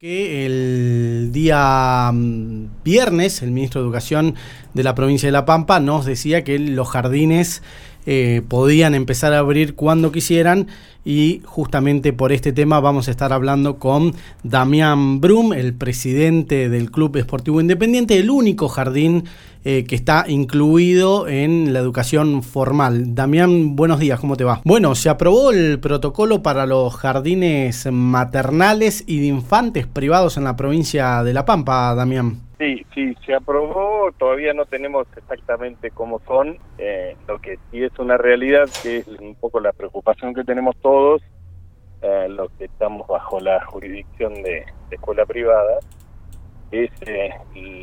que el día mm, viernes el ministro de Educación de la provincia de La Pampa nos decía que los jardines eh, podían empezar a abrir cuando quisieran y justamente por este tema vamos a estar hablando con Damián Brum, el presidente del Club Esportivo Independiente, el único jardín eh, que está incluido en la educación formal. Damián, buenos días, ¿cómo te va? Bueno, se aprobó el protocolo para los jardines maternales y de infantes privados en la provincia de La Pampa, Damián. Sí, sí, se aprobó, todavía no tenemos exactamente cómo son, eh, lo que sí es una realidad, que es un poco la preocupación que tenemos todos, eh, los que estamos bajo la jurisdicción de, escuela privada, es eh,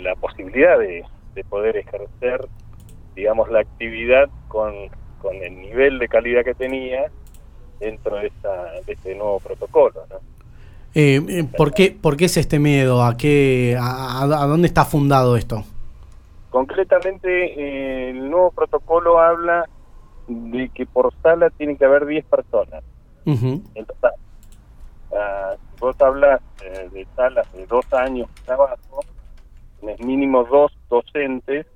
la posibilidad de, poder ejercer, digamos, la actividad con, con el nivel de calidad que tenía dentro de, esta, de este nuevo protocolo, ¿no? Eh, eh, ¿por, qué, ¿Por qué es este miedo? ¿A, qué, a, dónde está fundado esto? Concretamente, eh, el nuevo protocolo habla de que por sala tiene que haber 10 personas en total. Ah, vos hablas de salas de dos años de trabajo, es mínimo dos docentes,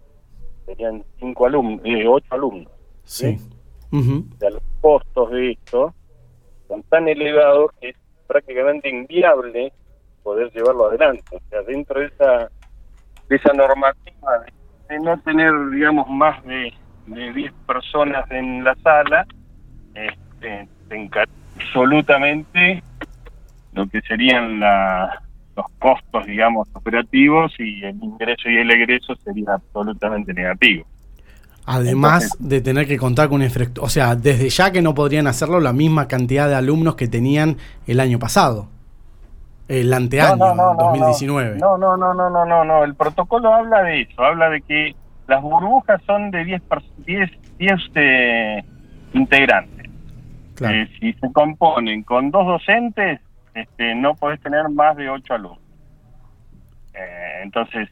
serían cinco alumnos, ocho alumnos. Sí. los costos de esto son tan elevados que prácticamente inviable poder llevarlo adelante. O sea, dentro de esa, de esa normativa de, no tener, digamos, más de, de 10 personas en la sala, este, absolutamente lo que serían la, los costos, digamos, operativos y el ingreso y el egreso sería absolutamente negativo. Además de tener que contar con un efecto, o sea, desde ya que no podrían hacerlo la misma cantidad de alumnos que tenían el año pasado, el anteaño, no, no, no, 2019. No, no, no, no, no, no, no, el protocolo habla de eso, habla de que las burbujas son de 10, 10, 10 integrantes. Eh, si se componen con dos docentes, este, no podés tener más de 8 alumnos. Eh, entonces,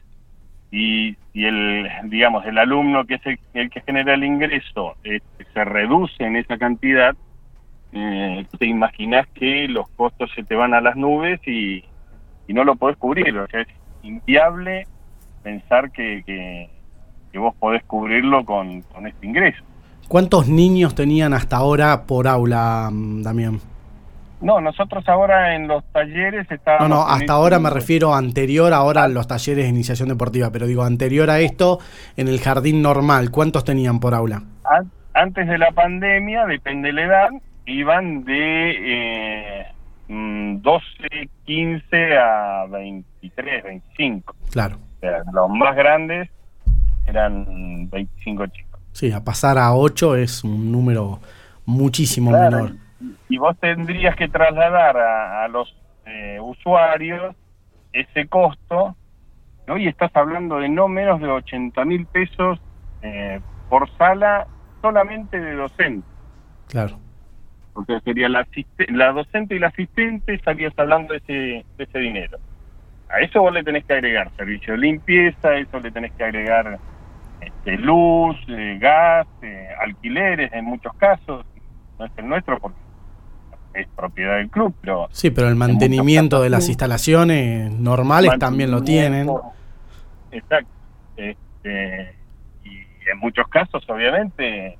y, y el digamos el alumno que es el, que genera el ingreso este, se reduce en esa cantidad eh, te imaginas que los costos se te van a las nubes y, y no lo podés cubrir o sea es inviable pensar que, que, vos podés cubrirlo con, con este ingreso ¿Cuántos niños tenían hasta ahora por aula, mm, Damián? No, nosotros ahora en los talleres estábamos... No, no, hasta ahora me refiero anterior ahora a los talleres de iniciación deportiva, pero digo anterior a esto, en el jardín normal, ¿cuántos tenían por aula? Antes de la pandemia, depende de la edad, iban de eh, 12, mm, 15 a 23, 25. Claro. O sea, los más grandes eran 25 chicos. Sí, a pasar a 8 es un número muchísimo menor y vos tendrías que trasladar a, los eh, usuarios ese costo, hoy estás hablando de no menos de 80 mil pesos eh, por sala solamente de docente. Claro. Porque sería la, la docente y la asistente estarías hablando de ese, de ese dinero. A eso vos le tenés que agregar servicio de limpieza, a eso le tenés que agregar este, luz, eh, gas, alquileres en muchos casos, no es el nuestro porque es propiedad del club, pero... Sí, pero el mantenimiento de las instalaciones normales también lo tienen. Exacto. Este, y en muchos casos, obviamente,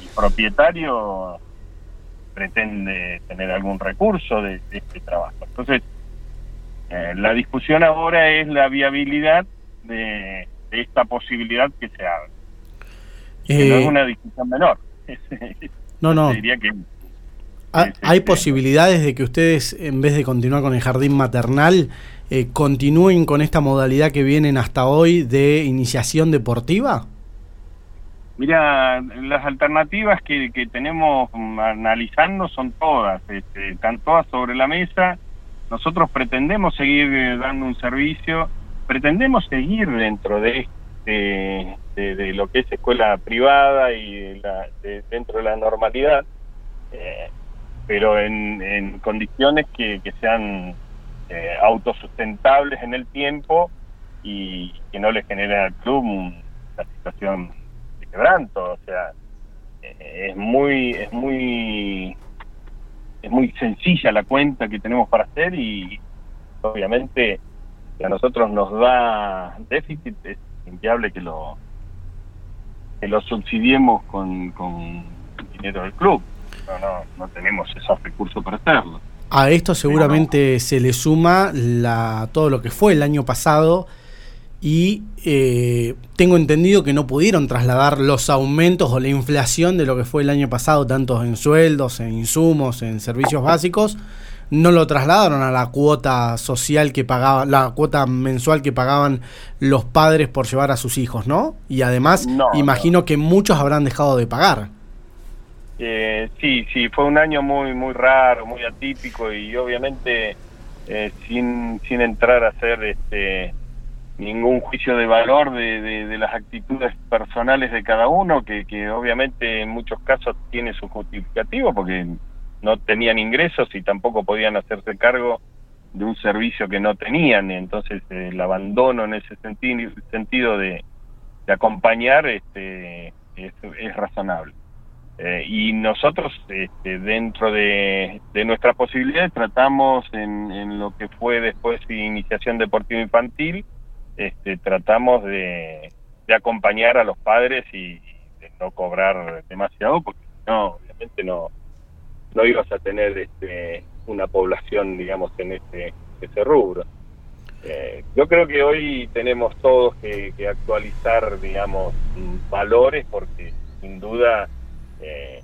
el propietario pretende tener algún recurso de, este trabajo. Entonces, eh, la discusión ahora es la viabilidad de, esta posibilidad que se abre. no es eh, una discusión menor. no, no. Diría que ¿Hay posibilidades de que ustedes, en vez de continuar con el jardín maternal, eh, continúen con esta modalidad que vienen hasta hoy de iniciación deportiva? Mira, las alternativas que, tenemos analizando son todas, este, están todas sobre la mesa. Nosotros pretendemos seguir eh, dando un servicio, pretendemos seguir dentro de, de, lo que es escuela privada y dentro de la normalidad. Eh, pero en, condiciones que, sean eh, autosustentables en el tiempo y que no le generen al club una situación de quebranto. O sea, eh, es muy, es muy es muy sencilla la cuenta que tenemos para hacer y obviamente si a nosotros nos da déficit es inviable que lo que lo subsidiemos con, con dinero del club. No, no, no tenemos esos recursos para hacerlo. A esto seguramente se le suma la, todo lo que fue el año pasado y eh, tengo entendido que no pudieron trasladar los aumentos o la inflación de lo que fue el año pasado, tanto en sueldos, en insumos, en servicios básicos, no lo trasladaron a la cuota social que pagaba, la cuota mensual que pagaban los padres por llevar a sus hijos, ¿no? Y además, imagino que muchos habrán dejado de pagar. Eh, sí, sí, fue un año muy muy raro, muy atípico y obviamente eh, sin, sin entrar a hacer este ningún juicio de valor de, de, las actitudes personales de cada uno, que, que obviamente en muchos casos tiene su justificativo porque no tenían ingresos y tampoco podían hacerse cargo de un servicio que no tenían, entonces el abandono en ese sentido, sentido de, acompañar este, es, es razonable. Eh, y nosotros, este, dentro de, nuestras posibilidades, tratamos en, en, lo que fue después iniciación deportiva infantil, este, tratamos de, de acompañar a los padres y, de no cobrar demasiado, porque no, obviamente no, no ibas a tener este, una población, digamos, en ese, ese rubro. Eh, yo creo que hoy tenemos todos que, que actualizar, digamos, valores, porque sin duda eh,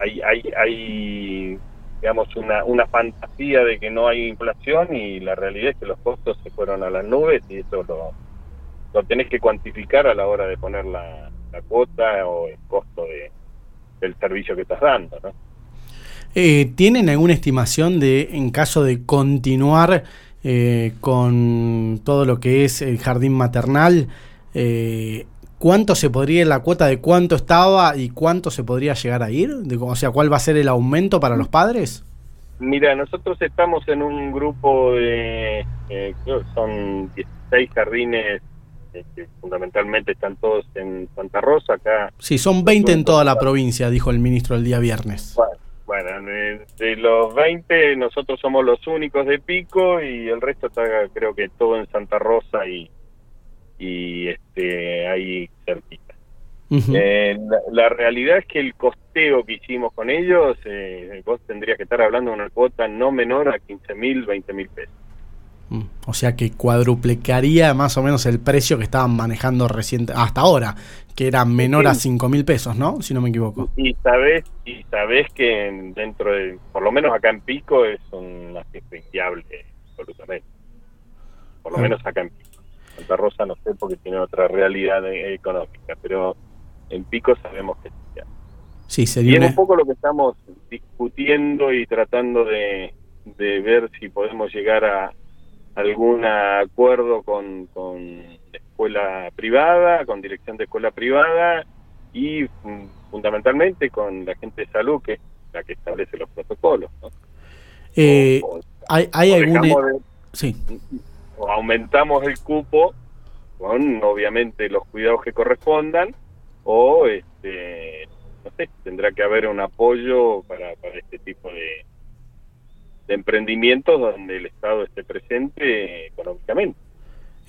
hay, hay, hay digamos, una, una fantasía de que no hay inflación y la realidad es que los costos se fueron a las nubes y eso lo, lo tenés que cuantificar a la hora de poner la, la cuota o el costo de, del servicio que estás dando, ¿no? Eh, ¿Tienen alguna estimación de, en caso de continuar eh, con todo lo que es el jardín maternal, eh, ¿Cuánto se podría, la cuota de cuánto estaba y cuánto se podría llegar a ir? o sea, ¿cuál va a ser el aumento para los padres? Mira, nosotros estamos en un grupo de, eh, creo que son 16 jardines, eh, que fundamentalmente están todos en Santa Rosa, acá. Sí, son 20 en toda la provincia, dijo el ministro el día viernes. Bueno, de, de, los 20 nosotros somos los únicos de Pico y el resto está creo que todo en Santa Rosa y, y este ahí cerquita. eh, la, la, realidad es que el costeo que hicimos con ellos, eh, vos tendrías que estar hablando de una cuota no menor a 15 mil, 20 mil pesos. Mm, o sea que cuadruplicaría más o menos el precio que estaban manejando reciente, hasta ahora, que era menor sí. a 5 mil pesos, ¿no? Si no me equivoco. Y sabes, y sabes que dentro de, por lo menos acá en Pico, es una cifra inviable, absolutamente. Por lo ah. menos acá en Pico. Santa Rosa no sé porque tiene otra realidad económica, pero en Pico sabemos que sí. sería y es un poco lo que estamos discutiendo y tratando de, de ver si podemos llegar a algún acuerdo con, con escuela privada, con dirección de escuela privada y mm, fundamentalmente con la gente de salud que es la que establece los protocolos. ¿no? Eh, o, o, ¿Hay, hay algún... De, sí o aumentamos el cupo con obviamente los cuidados que correspondan o este no sé tendrá que haber un apoyo para, este tipo de, de emprendimientos donde el Estado esté presente económicamente.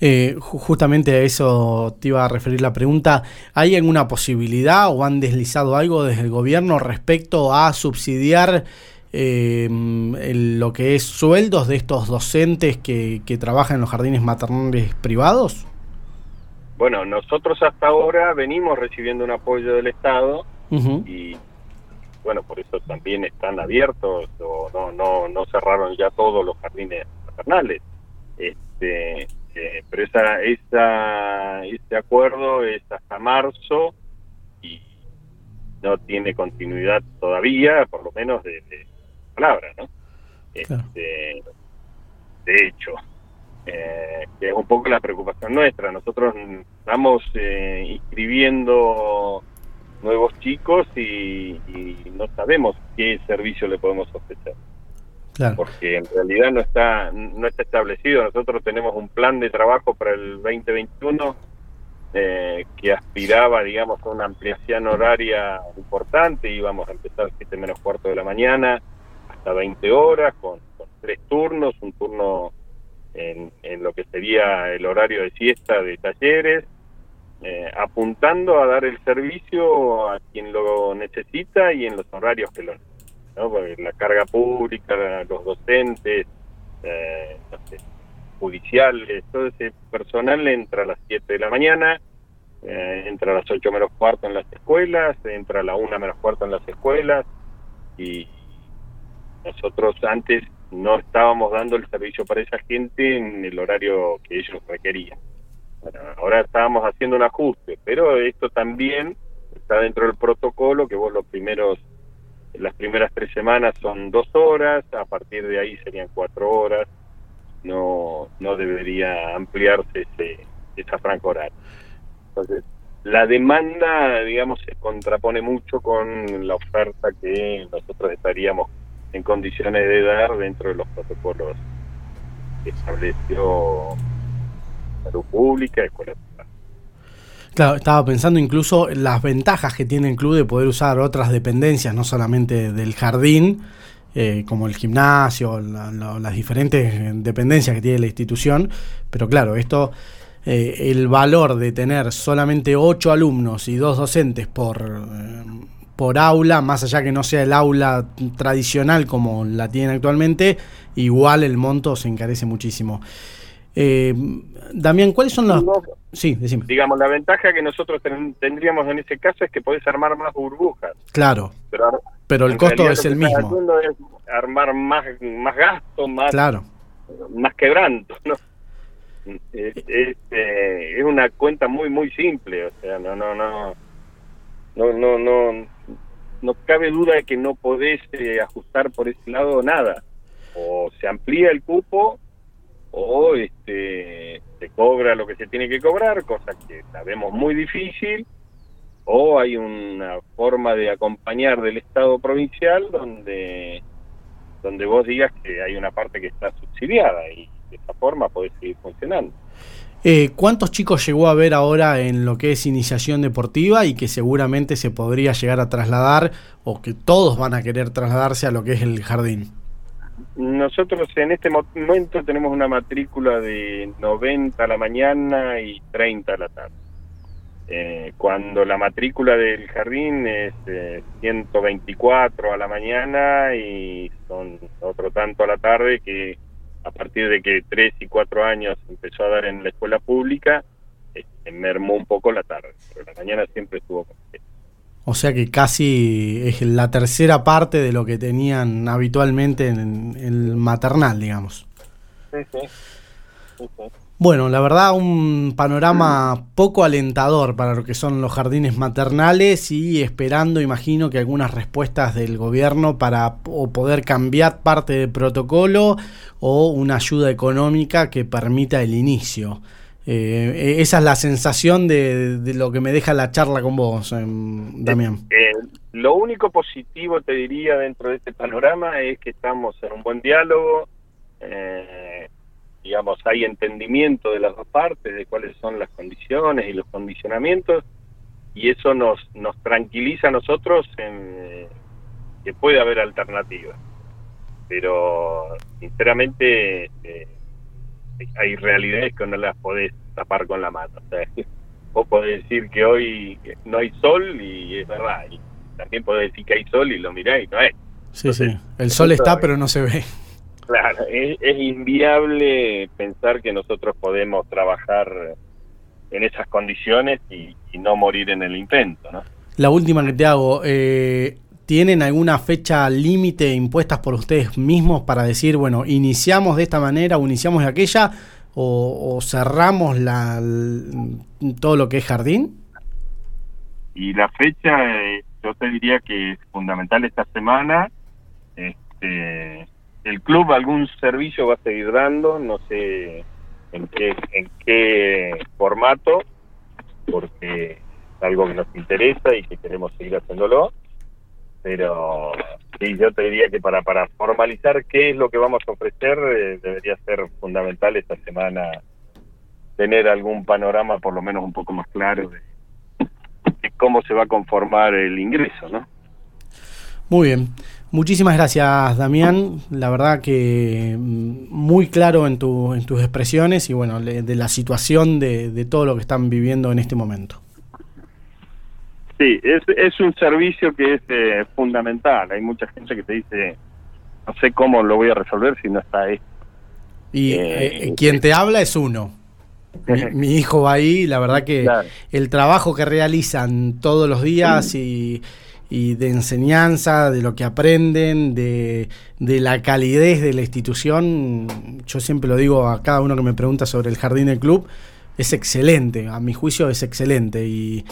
Eh, justamente a eso te iba a referir la pregunta. ¿Hay alguna posibilidad o han deslizado algo desde el gobierno respecto a subsidiar eh, lo que es sueldos de estos docentes que, que trabajan en los jardines maternales privados? Bueno, nosotros hasta ahora venimos recibiendo un apoyo del Estado uh -huh. y bueno, por eso también están abiertos o no no no cerraron ya todos los jardines maternales. Este, eh, pero esa esa ese acuerdo es hasta marzo y no tiene continuidad todavía, por lo menos de, de palabra, ¿no? Claro. Este, de hecho, eh, que es un poco la preocupación nuestra. Nosotros estamos eh, inscribiendo nuevos chicos y, y, no sabemos qué servicio le podemos ofrecer. Claro. Porque en realidad no está no está establecido. Nosotros tenemos un plan de trabajo para el 2021 eh, que aspiraba, digamos, a una ampliación horaria importante. Íbamos a empezar a 7 menos cuarto de la mañana hasta 20 horas, con, tres turnos, un turno en, lo que sería el horario de siesta de talleres, eh, apuntando a dar el servicio a quien lo necesita y en los horarios que lo necesita, la carga pública, los docentes, eh, judiciales, todo ese personal entra a las 7 de la mañana, eh, entra a las 8 menos cuarto en las escuelas, entra a la 1 menos cuarto en las escuelas y nosotros antes no estábamos dando el servicio para esa gente en el horario que ellos requerían. ahora estábamos haciendo un ajuste, pero esto también está dentro del protocolo que vos los primeros las primeras tres semanas son dos horas, a partir de ahí serían cuatro horas, no, no debería ampliarse ese, esa franja horaria. Entonces, la demanda, digamos, se contrapone mucho con la oferta que nosotros estaríamos en condiciones de dar dentro de los protocolos que estableció salud pública, escuela Claro, estaba pensando incluso en las ventajas que tiene el club de poder usar otras dependencias, no solamente del jardín, eh, como el gimnasio, las diferentes dependencias que tiene la institución, pero claro, esto, eh, el valor de tener solamente ocho alumnos y dos docentes por, eh, por aula, más allá que no sea el aula tradicional como la tienen actualmente, igual el monto se encarece muchísimo. Eh, Damián, ¿cuáles son las...? Sí, decime. Digamos, la ventaja que nosotros tendríamos en ese caso es que podés armar más burbujas. Claro, pero, el costo es el mismo. Es armar más, más gasto, más, claro. más quebranto, ¿no? Es, eh, es, una cuenta muy, muy simple, o sea, no, no, no, no, no, no, no cabe duda de que no podés eh, ajustar por ese lado nada. O se amplía el cupo o este se cobra lo que se tiene que cobrar, cosa que la vemos muy difícil, o hay una forma de acompañar del Estado provincial donde donde vos digas que hay una parte que está subsidiada y de esa forma puede seguir funcionando. Eh, ¿Cuántos chicos llegó a ver ahora en lo que es iniciación deportiva y que seguramente se podría llegar a trasladar o que todos van a querer trasladarse a lo que es el jardín? Nosotros en este momento tenemos una matrícula de 90 a la mañana y 30 a la tarde. Eh, cuando la matrícula del jardín es 124 eh, a la mañana y son otro tanto a la tarde que a partir de que tres y cuatro años empezó a dar en la escuela pública, este, mermó un poco la tarde, pero la mañana siempre estuvo completa. O sea que casi es la tercera parte de lo que tenían habitualmente en el maternal, digamos. Sí, sí. Bueno, la verdad un panorama poco alentador para lo que son los jardines maternales y esperando, imagino, que algunas respuestas del gobierno para poder cambiar parte del protocolo o una ayuda económica que permita el inicio. Eh, esa es la sensación de, lo que me deja la charla con vos, em, Damián. Eh, lo único positivo, te diría, dentro de este panorama es que estamos en un buen diálogo. Eh, digamos, hay entendimiento de las dos partes de cuáles son las condiciones y los condicionamientos y eso nos, nos tranquiliza a nosotros en eh, que puede haber alternativas. Pero, sinceramente, eh, hay realidades que no las podés tapar con la mano. O sea, vos podés decir que hoy no hay sol y es verdad. Y también podés decir que hay sol y lo mirás y no hay. Sí, sí. El sol está, pero no se ve. Claro, es, inviable pensar que nosotros podemos trabajar en esas condiciones y, no morir en el intento, ¿no? La última que te hago, eh, ¿tienen alguna fecha límite impuestas por ustedes mismos para decir, bueno, iniciamos de esta manera o iniciamos de aquella o, cerramos la, todo lo que es jardín? Y la fecha, eh, yo te diría que es fundamental esta semana. Este, el club algún servicio va a seguir dando, no sé en qué, en qué formato, porque es algo que nos interesa y que queremos seguir haciéndolo. Pero sí, yo te diría que para, para formalizar qué es lo que vamos a ofrecer, eh, debería ser fundamental esta semana tener algún panorama por lo menos un poco más claro de, de cómo se va a conformar el ingreso, ¿no? Muy bien. Muchísimas gracias, Damián. La verdad que mm, muy claro en, tu, en tus expresiones y bueno, de la situación de, de, todo lo que están viviendo en este momento. Sí, es, es un servicio que es eh, fundamental. Hay mucha gente que te dice, no sé cómo lo voy a resolver si no está ahí. Y eh, eh, quien te habla es uno. Mi, hijo va ahí, la verdad que el trabajo que realizan todos los días y y de enseñanza, de lo que aprenden, de, la calidez de la institución. Yo siempre lo digo a cada uno que me pregunta sobre el jardín del club, es excelente, a mi juicio es excelente y,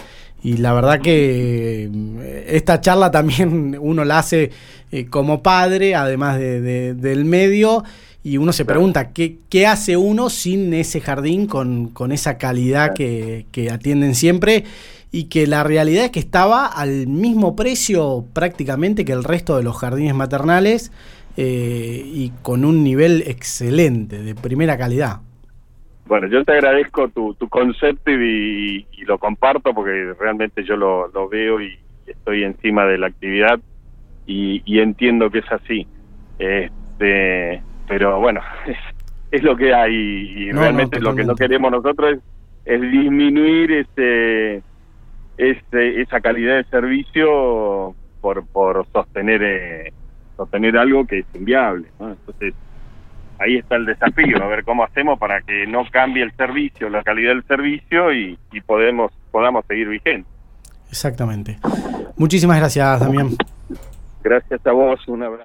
la verdad que eh, esta charla también uno la hace eh, como padre, además de, del medio, y uno se pregunta, ¿qué, ¿qué, hace uno sin ese jardín con, con esa calidad que, que atienden siempre? Y que la realidad es que estaba al mismo precio prácticamente que el resto de los jardines maternales eh, y con un nivel excelente, de primera calidad. Bueno, yo te agradezco tu, tu concepto y, lo comparto porque realmente yo lo, lo, veo y estoy encima de la actividad y, y entiendo que es así. Este, pero bueno, es, es lo que hay y realmente lo que no queremos nosotros es, es disminuir este este, esa calidad de servicio por, por sostener eh, sostener algo que es inviable. Entonces, ahí está el desafío, a ver cómo hacemos para que no cambie el servicio, la calidad del servicio y, y podemos podamos seguir vigentes. Exactamente. Muchísimas gracias, Damián. Gracias a vos, un abrazo.